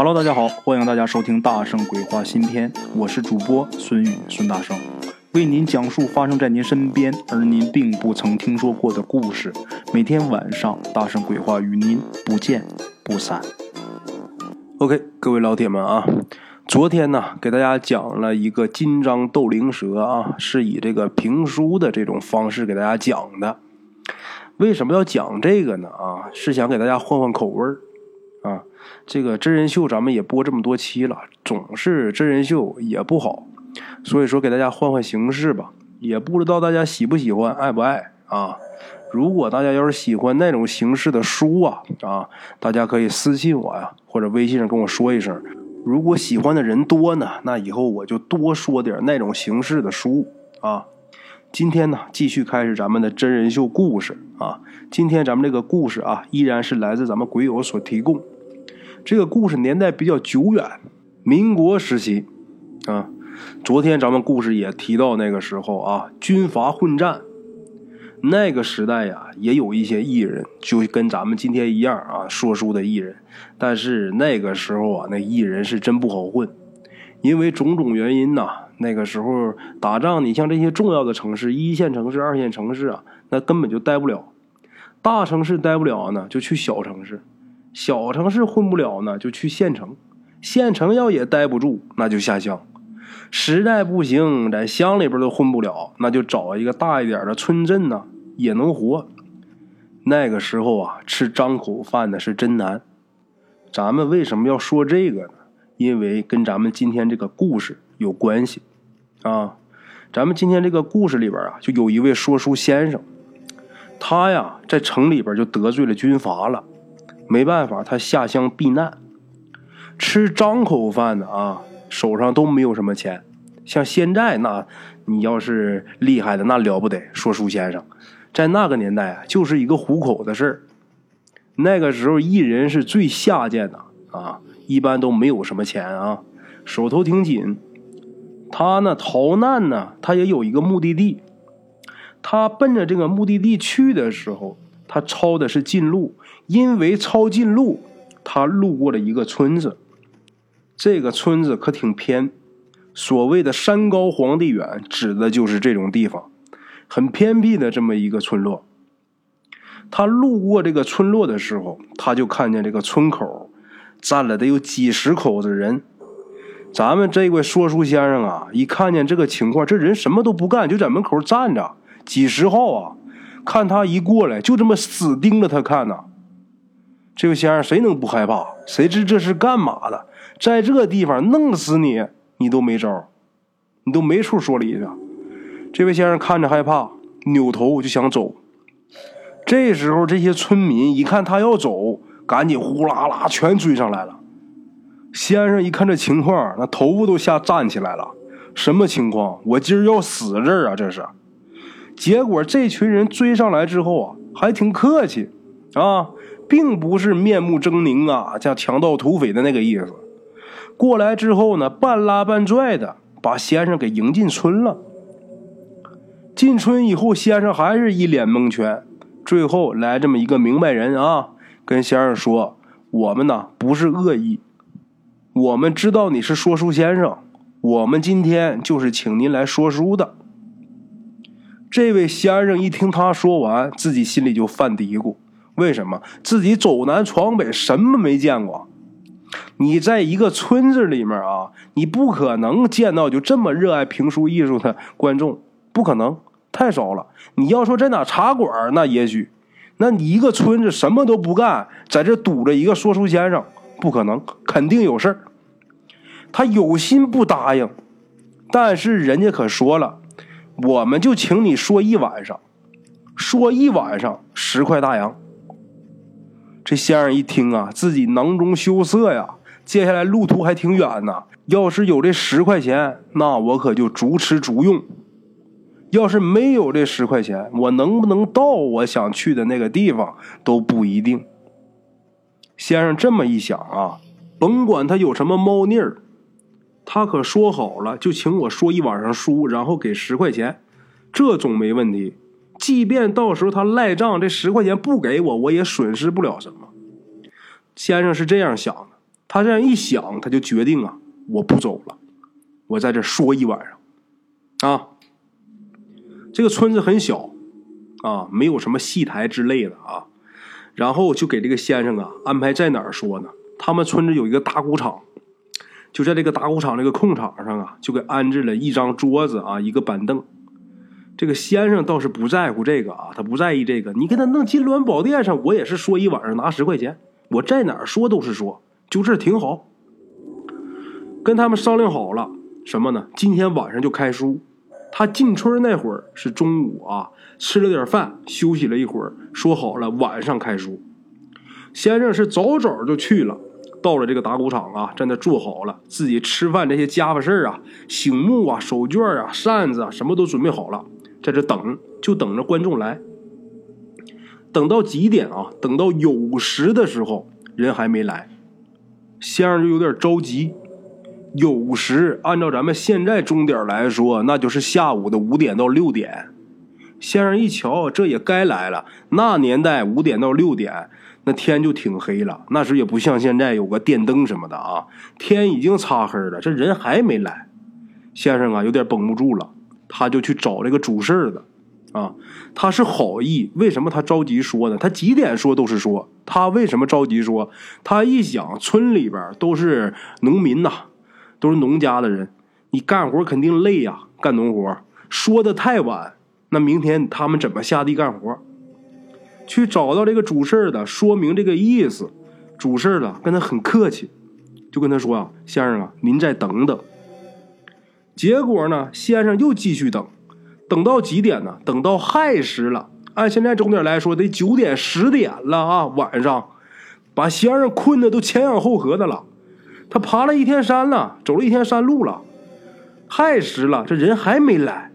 Hello，大家好，欢迎大家收听《大圣鬼话》新篇，我是主播孙宇，孙大圣为您讲述发生在您身边而您并不曾听说过的故事。每天晚上，《大圣鬼话》与您不见不散。OK，各位老铁们啊，昨天呢给大家讲了一个金章斗灵蛇啊，是以这个评书的这种方式给大家讲的。为什么要讲这个呢？啊，是想给大家换换口味儿。这个真人秀咱们也播这么多期了，总是真人秀也不好，所以说给大家换换形式吧。也不知道大家喜不喜欢，爱不爱啊？如果大家要是喜欢那种形式的书啊啊，大家可以私信我呀，或者微信上跟我说一声。如果喜欢的人多呢，那以后我就多说点那种形式的书啊。今天呢，继续开始咱们的真人秀故事啊。今天咱们这个故事啊，依然是来自咱们鬼友所提供。这个故事年代比较久远，民国时期啊。昨天咱们故事也提到那个时候啊，军阀混战。那个时代呀，也有一些艺人，就跟咱们今天一样啊，说书的艺人。但是那个时候啊，那艺人是真不好混，因为种种原因呐。那个时候打仗，你像这些重要的城市，一线城市、二线城市啊，那根本就待不了。大城市待不了呢，就去小城市。小城市混不了呢，就去县城；县城要也待不住，那就下乡。实在不行，在乡里边都混不了，那就找一个大一点的村镇呢，也能活。那个时候啊，吃张口饭的是真难。咱们为什么要说这个呢？因为跟咱们今天这个故事有关系啊。咱们今天这个故事里边啊，就有一位说书先生，他呀在城里边就得罪了军阀了。没办法，他下乡避难，吃张口饭的啊，手上都没有什么钱。像现在那，你要是厉害的那了不得，说书先生，在那个年代啊，就是一个糊口的事儿。那个时候艺人是最下贱的啊，一般都没有什么钱啊，手头挺紧。他呢逃难呢，他也有一个目的地，他奔着这个目的地去的时候。他抄的是近路，因为抄近路，他路过了一个村子。这个村子可挺偏，所谓的“山高皇帝远”指的就是这种地方，很偏僻的这么一个村落。他路过这个村落的时候，他就看见这个村口站了得有几十口子人。咱们这位说书先生啊，一看见这个情况，这人什么都不干，就在门口站着，几十号啊。看他一过来，就这么死盯着他看呢。这位先生，谁能不害怕？谁知这是干嘛的？在这地方弄死你，你都没招，你都没处说理去。这位先生看着害怕，扭头就想走。这时候，这些村民一看他要走，赶紧呼啦啦全追上来了。先生一看这情况，那头发都吓站起来了。什么情况？我今儿要死这儿啊！这是。结果这群人追上来之后啊，还挺客气，啊，并不是面目狰狞啊，像强盗土匪的那个意思。过来之后呢，半拉半拽的把先生给迎进村了。进村以后，先生还是一脸蒙圈。最后来这么一个明白人啊，跟先生说：“我们呢不是恶意，我们知道你是说书先生，我们今天就是请您来说书的。”这位先生一听他说完，自己心里就犯嘀咕：为什么自己走南闯北，什么没见过？你在一个村子里面啊，你不可能见到就这么热爱评书艺术的观众，不可能，太少了。你要说在哪茶馆，那也许，那你一个村子什么都不干，在这堵着一个说书先生，不可能，肯定有事儿。他有心不答应，但是人家可说了。我们就请你说一晚上，说一晚上十块大洋。这先生一听啊，自己囊中羞涩呀，接下来路途还挺远呢。要是有这十块钱，那我可就逐吃逐用；要是没有这十块钱，我能不能到我想去的那个地方都不一定。先生这么一想啊，甭管他有什么猫腻儿。他可说好了，就请我说一晚上书，然后给十块钱，这总没问题。即便到时候他赖账，这十块钱不给我，我也损失不了什么。先生是这样想的，他这样一想，他就决定啊，我不走了，我在这说一晚上。啊，这个村子很小，啊，没有什么戏台之类的啊。然后就给这个先生啊安排在哪儿说呢？他们村子有一个打鼓场，就在这个打鼓场这个空场上啊，就给安置了一张桌子啊，一个板凳。这个先生倒是不在乎这个啊，他不在意这个。你给他弄金銮宝殿上，我也是说一晚上拿十块钱，我在哪儿说都是说，就这挺好。跟他们商量好了什么呢？今天晚上就开书。他进村那会儿是中午啊，吃了点饭，休息了一会儿，说好了晚上开书。先生是早早就去了，到了这个打鼓场啊，在那坐好了，自己吃饭这些家伙事儿啊，醒木啊、手绢啊、扇子啊，什么都准备好了，在这等，就等着观众来。等到几点啊？等到酉时的时候，人还没来，先生就有点着急。酉时，按照咱们现在钟点来说，那就是下午的五点到六点。先生一瞧，这也该来了。那年代五点到六点，那天就挺黑了。那时也不像现在有个电灯什么的啊，天已经擦黑了，这人还没来。先生啊，有点绷不住了，他就去找这个主事儿的。啊，他是好意，为什么他着急说呢？他几点说都是说，他为什么着急说？他一想，村里边都是农民呐。都是农家的人，你干活肯定累呀，干农活说的太晚，那明天他们怎么下地干活？去找到这个主事儿的，说明这个意思。主事儿的跟他很客气，就跟他说啊：“先生啊，您再等等。”结果呢，先生又继续等，等到几点呢？等到亥时了，按现在钟点来说，得九点十点了啊，晚上，把先生困的都前仰后合的了。他爬了一天山了，走了一天山路了，亥时了，这人还没来。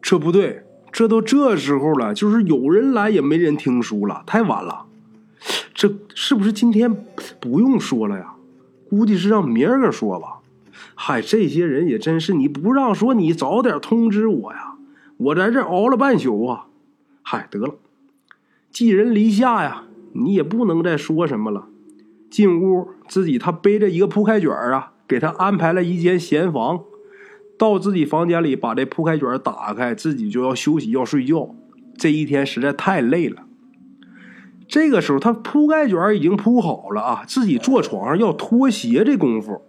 这不对，这都这时候了，就是有人来也没人听书了，太晚了。这是不是今天不用说了呀？估计是让明儿个说吧。嗨，这些人也真是，你不让说，你早点通知我呀！我在这熬了半宿啊。嗨，得了，寄人篱下呀，你也不能再说什么了。进屋，自己他背着一个铺开卷啊，给他安排了一间闲房，到自己房间里把这铺开卷打开，自己就要休息要睡觉。这一天实在太累了。这个时候，他铺盖卷已经铺好了啊，自己坐床上要脱鞋，这功夫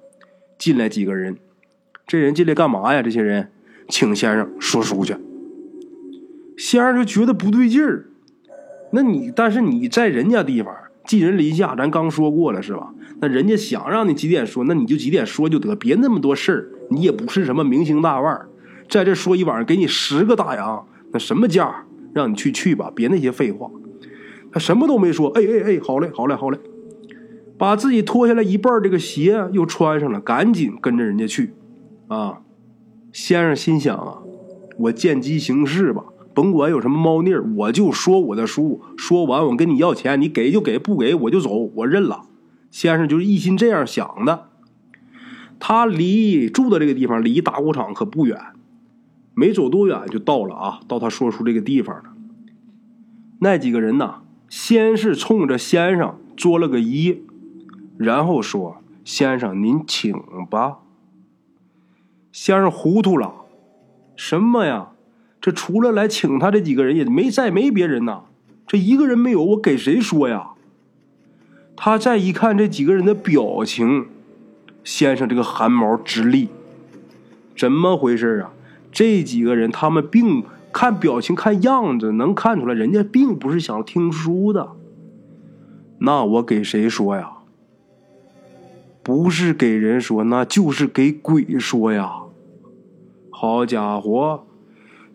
进来几个人。这人进来干嘛呀？这些人请先生说书去。先生就觉得不对劲儿，那你但是你在人家地方。寄人篱下，咱刚说过了是吧？那人家想让你几点说，那你就几点说就得，别那么多事儿。你也不是什么明星大腕，在这说一晚上，给你十个大洋，那什么价？让你去去吧，别那些废话。他什么都没说，哎哎哎，好嘞，好嘞，好嘞，把自己脱下来一半这个鞋又穿上了，赶紧跟着人家去。啊，先生心想啊，我见机行事吧。甭管有什么猫腻我就说我的书。说完，我跟你要钱，你给就给，不给我就走，我认了。先生就是一心这样想的。他离住的这个地方离打鼓场可不远，没走多远就到了啊。到他说出这个地方了。那几个人呢，先是冲着先生作了个揖，然后说：“先生您请吧。”先生糊涂了，什么呀？这除了来请他这几个人，也没再没别人呐。这一个人没有，我给谁说呀？他再一看这几个人的表情，先生这个汗毛直立。怎么回事啊？这几个人他们并看表情看样子能看出来，人家并不是想听书的。那我给谁说呀？不是给人说，那就是给鬼说呀！好家伙！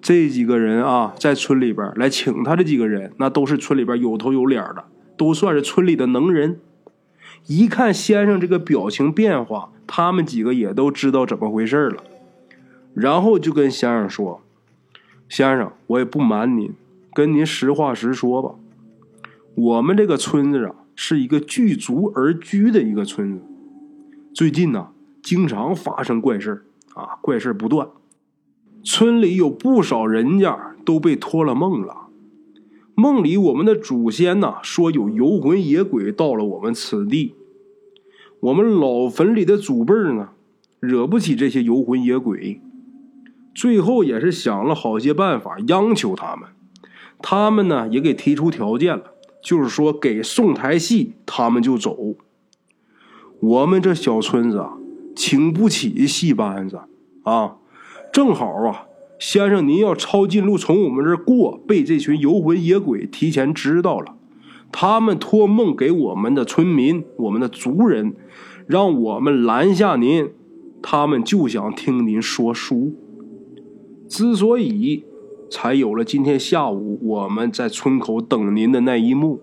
这几个人啊，在村里边来请他这几个人，那都是村里边有头有脸的，都算是村里的能人。一看先生这个表情变化，他们几个也都知道怎么回事了。然后就跟先生说：“先生，我也不瞒您，跟您实话实说吧。我们这个村子啊，是一个聚族而居的一个村子。最近呢，经常发生怪事啊，怪事不断。”村里有不少人家都被托了梦了，梦里我们的祖先呐说有游魂野鬼到了我们此地，我们老坟里的祖辈呢，惹不起这些游魂野鬼，最后也是想了好些办法央求他们，他们呢也给提出条件了，就是说给送台戏，他们就走。我们这小村子，请不起戏班子啊，正好啊，先生您要抄近路从我们这儿过，被这群游魂野鬼提前知道了。他们托梦给我们的村民、我们的族人，让我们拦下您。他们就想听您说书。之所以才有了今天下午我们在村口等您的那一幕。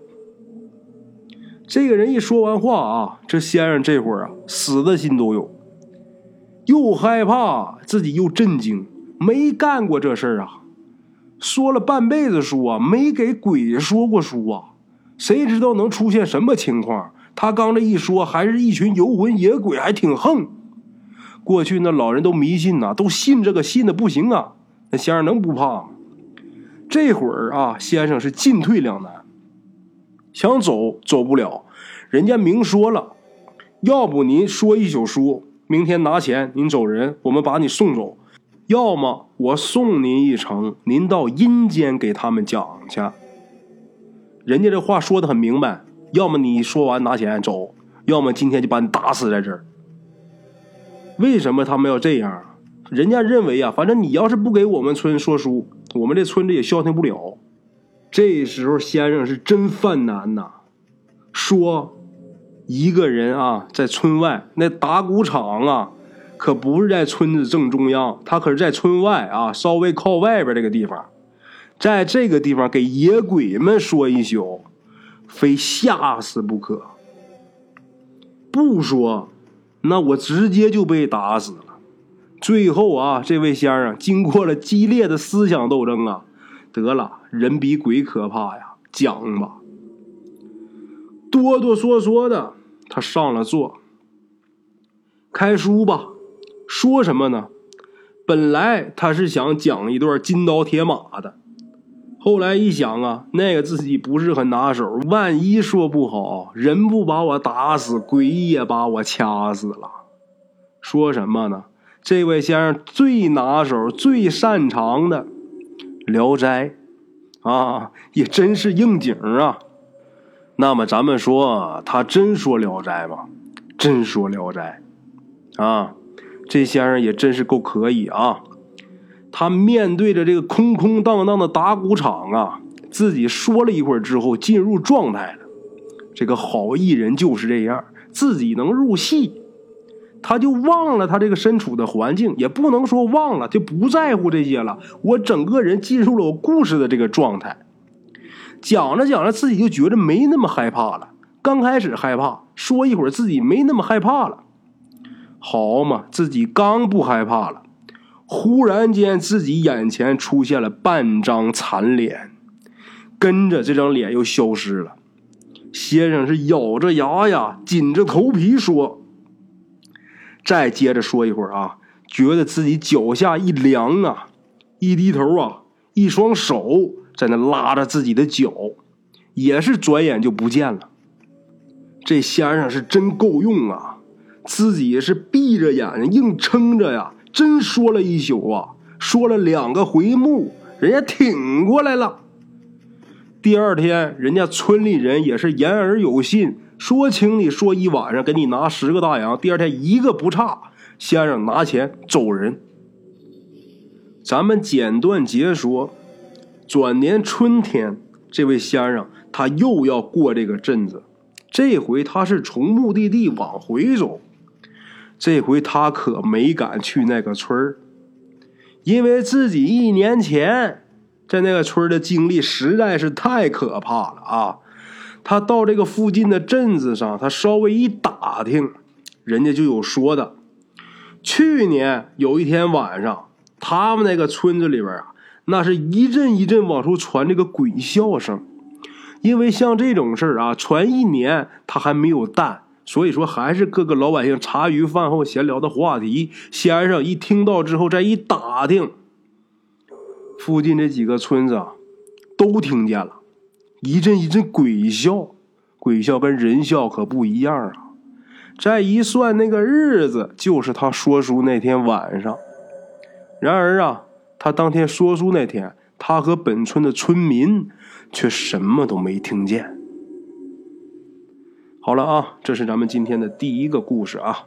这个人一说完话啊，这先生这会儿啊，死的心都有，又害怕自己又震惊，没干过这事儿啊，说了半辈子书啊，没给鬼说过书啊。谁知道能出现什么情况？他刚这一说，还是一群游魂野鬼，还挺横。过去那老人都迷信呐，都信这个信的不行啊。那先生能不怕吗？这会儿啊，先生是进退两难，想走走不了。人家明说了，要不您说一宿书，明天拿钱您走人，我们把你送走；要么我送您一程，您到阴间给他们讲去。人家这话说的很明白，要么你说完拿钱走，要么今天就把你打死在这儿。为什么他们要这样？人家认为啊，反正你要是不给我们村说书，我们这村子也消停不了。这时候先生是真犯难呐，说一个人啊，在村外那打鼓场啊，可不是在村子正中央，他可是在村外啊，稍微靠外边这个地方。在这个地方给野鬼们说一宿，非吓死不可。不说，那我直接就被打死了。最后啊，这位先生经过了激烈的思想斗争啊，得了，人比鬼可怕呀，讲吧。哆哆嗦嗦的，他上了座，开书吧。说什么呢？本来他是想讲一段金刀铁马的。后来一想啊，那个自己不是很拿手，万一说不好，人不把我打死，鬼也把我掐死了。说什么呢？这位先生最拿手、最擅长的《聊斋》，啊，也真是应景啊。那么咱们说，他真说《聊斋》吗？真说《聊斋》，啊，这先生也真是够可以啊。他面对着这个空空荡荡的打鼓场啊，自己说了一会儿之后进入状态了。这个好艺人就是这样，自己能入戏，他就忘了他这个身处的环境，也不能说忘了，就不在乎这些了。我整个人进入了我故事的这个状态，讲着讲着自己就觉得没那么害怕了。刚开始害怕，说一会儿自己没那么害怕了。好嘛，自己刚不害怕了。忽然间，自己眼前出现了半张残脸，跟着这张脸又消失了。先生是咬着牙呀，紧着头皮说：“再接着说一会儿啊，觉得自己脚下一凉啊，一低头啊，一双手在那拉着自己的脚，也是转眼就不见了。这先生是真够用啊，自己是闭着眼睛硬撑着呀。”真说了一宿啊，说了两个回目，人家挺过来了。第二天，人家村里人也是言而有信，说请你说一晚上，给你拿十个大洋。第二天一个不差，先生拿钱走人。咱们简短截说，转年春天，这位先生他又要过这个镇子，这回他是从目的地往回走。这回他可没敢去那个村儿，因为自己一年前在那个村的经历实在是太可怕了啊！他到这个附近的镇子上，他稍微一打听，人家就有说的。去年有一天晚上，他们那个村子里边啊，那是一阵一阵往出传这个鬼笑声，因为像这种事儿啊，传一年他还没有淡。所以说，还是各个老百姓茶余饭后闲聊的话题。先生一听到之后，再一打听，附近这几个村子啊，都听见了，一阵一阵鬼笑。鬼笑跟人笑可不一样啊。再一算那个日子，就是他说书那天晚上。然而啊，他当天说书那天，他和本村的村民却什么都没听见。好了啊，这是咱们今天的第一个故事啊。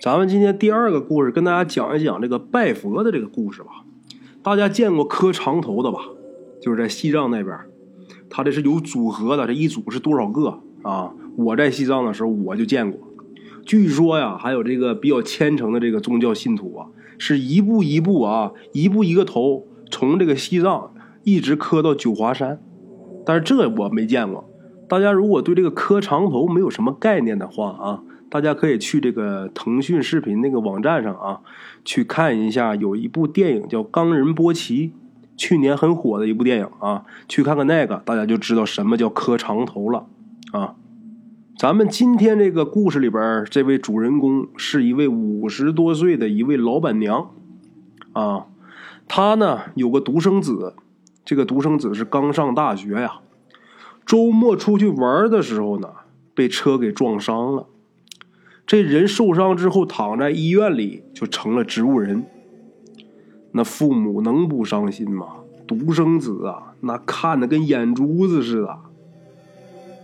咱们今天第二个故事，跟大家讲一讲这个拜佛的这个故事吧。大家见过磕长头的吧？就是在西藏那边，他这是有组合的，这一组是多少个啊？我在西藏的时候我就见过。据说呀，还有这个比较虔诚的这个宗教信徒啊，是一步一步啊，一步一个头，从这个西藏一直磕到九华山。但是这我没见过。大家如果对这个磕长头没有什么概念的话啊。大家可以去这个腾讯视频那个网站上啊，去看一下，有一部电影叫《冈仁波齐》，去年很火的一部电影啊，去看看那个，大家就知道什么叫磕长头了啊。咱们今天这个故事里边，这位主人公是一位五十多岁的一位老板娘啊，她呢有个独生子，这个独生子是刚上大学呀，周末出去玩的时候呢，被车给撞伤了。这人受伤之后躺在医院里，就成了植物人。那父母能不伤心吗？独生子啊，那看的跟眼珠子似的。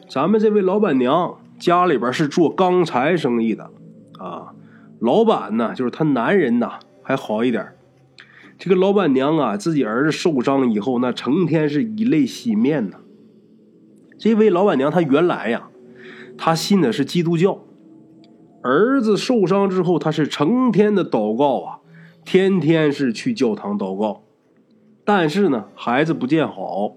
咱们这位老板娘家里边是做钢材生意的，啊，老板呢就是他男人呐还好一点。这个老板娘啊，自己儿子受伤以后，那成天是以泪洗面呐。这位老板娘她原来呀，她信的是基督教。儿子受伤之后，她是成天的祷告啊，天天是去教堂祷告，但是呢，孩子不见好。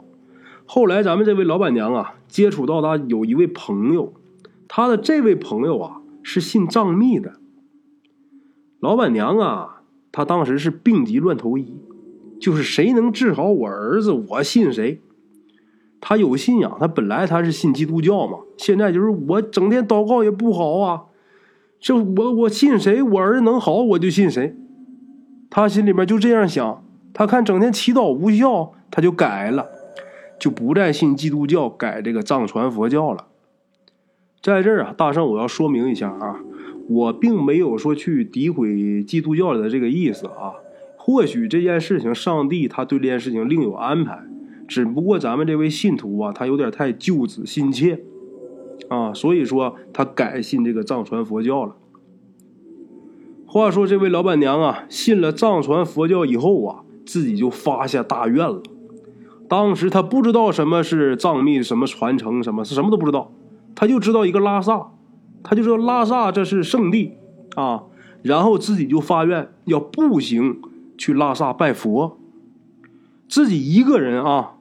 后来咱们这位老板娘啊，接触到他有一位朋友，他的这位朋友啊是信藏密的。老板娘啊，她当时是病急乱投医，就是谁能治好我儿子，我信谁。他有信仰，他本来他是信基督教嘛，现在就是我整天祷告也不好啊。这我我信谁，我儿子能好，我就信谁。他心里边就这样想。他看整天祈祷无效，他就改了，就不再信基督教，改这个藏传佛教了。在这儿啊，大圣我要说明一下啊，我并没有说去诋毁基督教的这个意思啊。或许这件事情，上帝他对这件事情另有安排，只不过咱们这位信徒啊，他有点太救子心切。啊，所以说他改信这个藏传佛教了。话说这位老板娘啊，信了藏传佛教以后啊，自己就发下大愿了。当时她不知道什么是藏密，什么传承，什么是什么都不知道，她就知道一个拉萨，她就知道拉萨这是圣地啊。然后自己就发愿要步行去拉萨拜佛，自己一个人啊，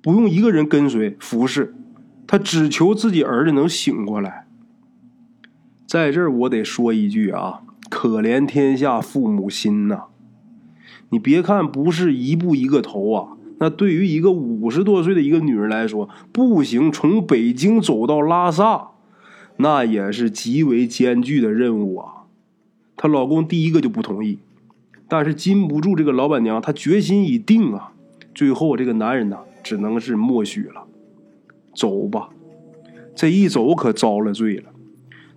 不用一个人跟随服侍。他只求自己儿子能醒过来。在这儿，我得说一句啊，可怜天下父母心呐！你别看不是一步一个头啊，那对于一个五十多岁的一个女人来说，步行从北京走到拉萨，那也是极为艰巨的任务啊。她老公第一个就不同意，但是禁不住这个老板娘，她决心已定啊。最后，这个男人呢，只能是默许了。走吧，这一走可遭了罪了。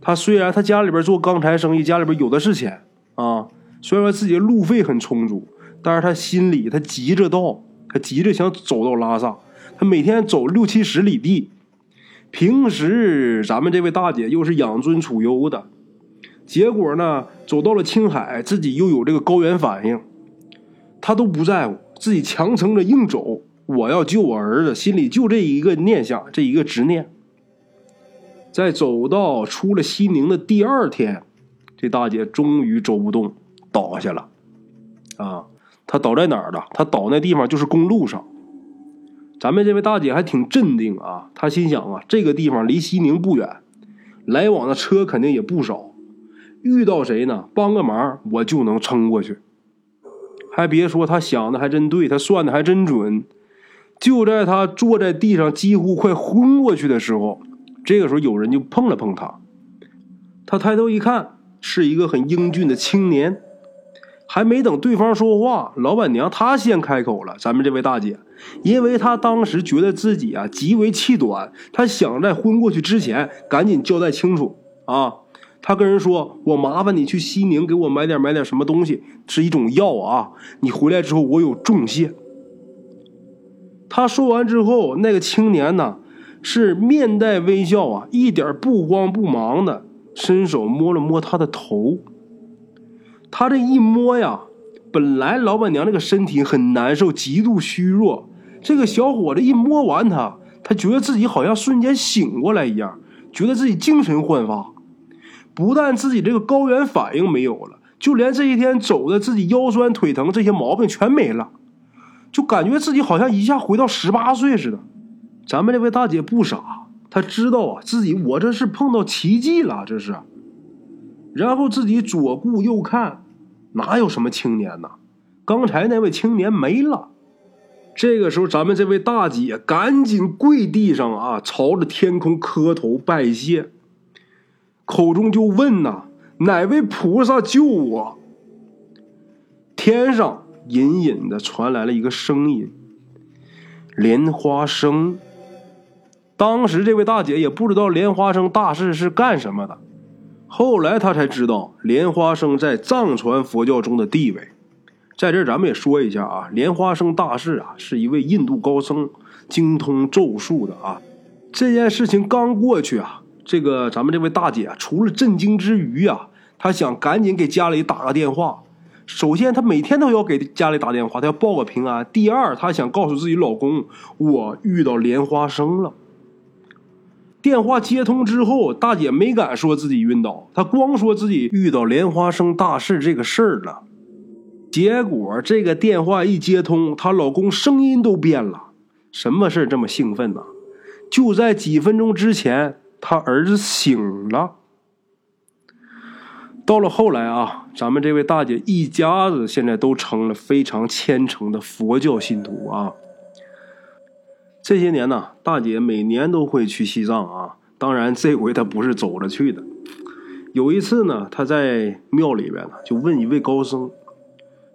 他虽然他家里边做钢材生意，家里边有的是钱啊，虽然说自己的路费很充足，但是他心里他急着到，他急着想走到拉萨，他每天走六七十里地。平时咱们这位大姐又是养尊处优的，结果呢，走到了青海，自己又有这个高原反应，他都不在乎，自己强撑着硬走。我要救我儿子，心里就这一个念想，这一个执念。在走到出了西宁的第二天，这大姐终于走不动，倒下了。啊，她倒在哪儿了？她倒那地方就是公路上。咱们这位大姐还挺镇定啊，她心想啊，这个地方离西宁不远，来往的车肯定也不少。遇到谁呢？帮个忙，我就能撑过去。还别说，她想的还真对，她算的还真准。就在他坐在地上几乎快昏过去的时候，这个时候有人就碰了碰他。他抬头一看，是一个很英俊的青年。还没等对方说话，老板娘她先开口了：“咱们这位大姐，因为她当时觉得自己啊极为气短，她想在昏过去之前赶紧交代清楚啊。她跟人说：“我麻烦你去西宁给我买点买点什么东西，是一种药啊。你回来之后我有重谢。”她说完之后，那个青年呢是面带微笑啊，一点不慌不忙的伸手摸了摸他的头。他这一摸呀，本来老板娘这个身体很难受，极度虚弱。这个小伙子一摸完他，他觉得自己好像瞬间醒过来一样，觉得自己精神焕发。不但自己这个高原反应没有了，就连这些天走的自己腰酸腿疼这些毛病全没了，就感觉自己好像一下回到十八岁似的。咱们这位大姐不傻，她知道啊，自己我这是碰到奇迹了，这是。然后自己左顾右看，哪有什么青年呢？刚才那位青年没了。这个时候，咱们这位大姐赶紧跪地上啊，朝着天空磕头拜谢，口中就问呐：“哪位菩萨救我？”天上隐隐的传来了一个声音：“莲花生。”当时这位大姐也不知道莲花生大士是干什么的，后来她才知道莲花生在藏传佛教中的地位。在这咱们也说一下啊，莲花生大士啊，是一位印度高僧，精通咒术的啊。这件事情刚过去啊，这个咱们这位大姐除了震惊之余啊，她想赶紧给家里打个电话。首先，她每天都要给家里打电话，她要报个平安。第二，她想告诉自己老公，我遇到莲花生了。电话接通之后，大姐没敢说自己晕倒，她光说自己遇到莲花生大事这个事儿了。结果这个电话一接通，她老公声音都变了。什么事这么兴奋呢？就在几分钟之前，他儿子醒了。到了后来啊，咱们这位大姐一家子现在都成了非常虔诚的佛教信徒啊。这些年呢，大姐每年都会去西藏啊。当然，这回她不是走着去的。有一次呢，她在庙里边呢，就问一位高僧。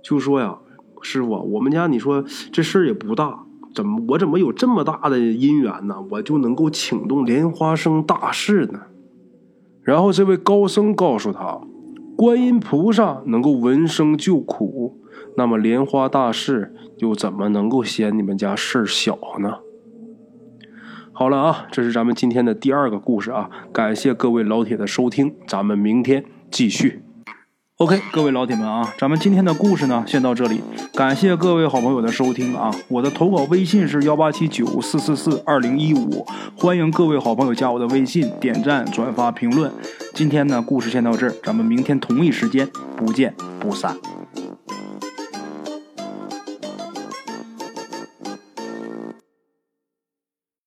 就说呀，师傅，我们家你说这事儿也不大，怎么我怎么有这么大的因缘呢？我就能够请动莲花生大士呢？然后这位高僧告诉他，观音菩萨能够闻声救苦，那么莲花大士又怎么能够嫌你们家事儿小呢？好了啊，这是咱们今天的第二个故事啊，感谢各位老铁的收听，咱们明天继续。OK，各位老铁们啊，咱们今天的故事呢，先到这里。感谢各位好朋友的收听啊！我的投稿微信是幺八七九四四四二零一五，欢迎各位好朋友加我的微信，点赞、转发、评论。今天呢，故事先到这儿，咱们明天同一时间不见不散。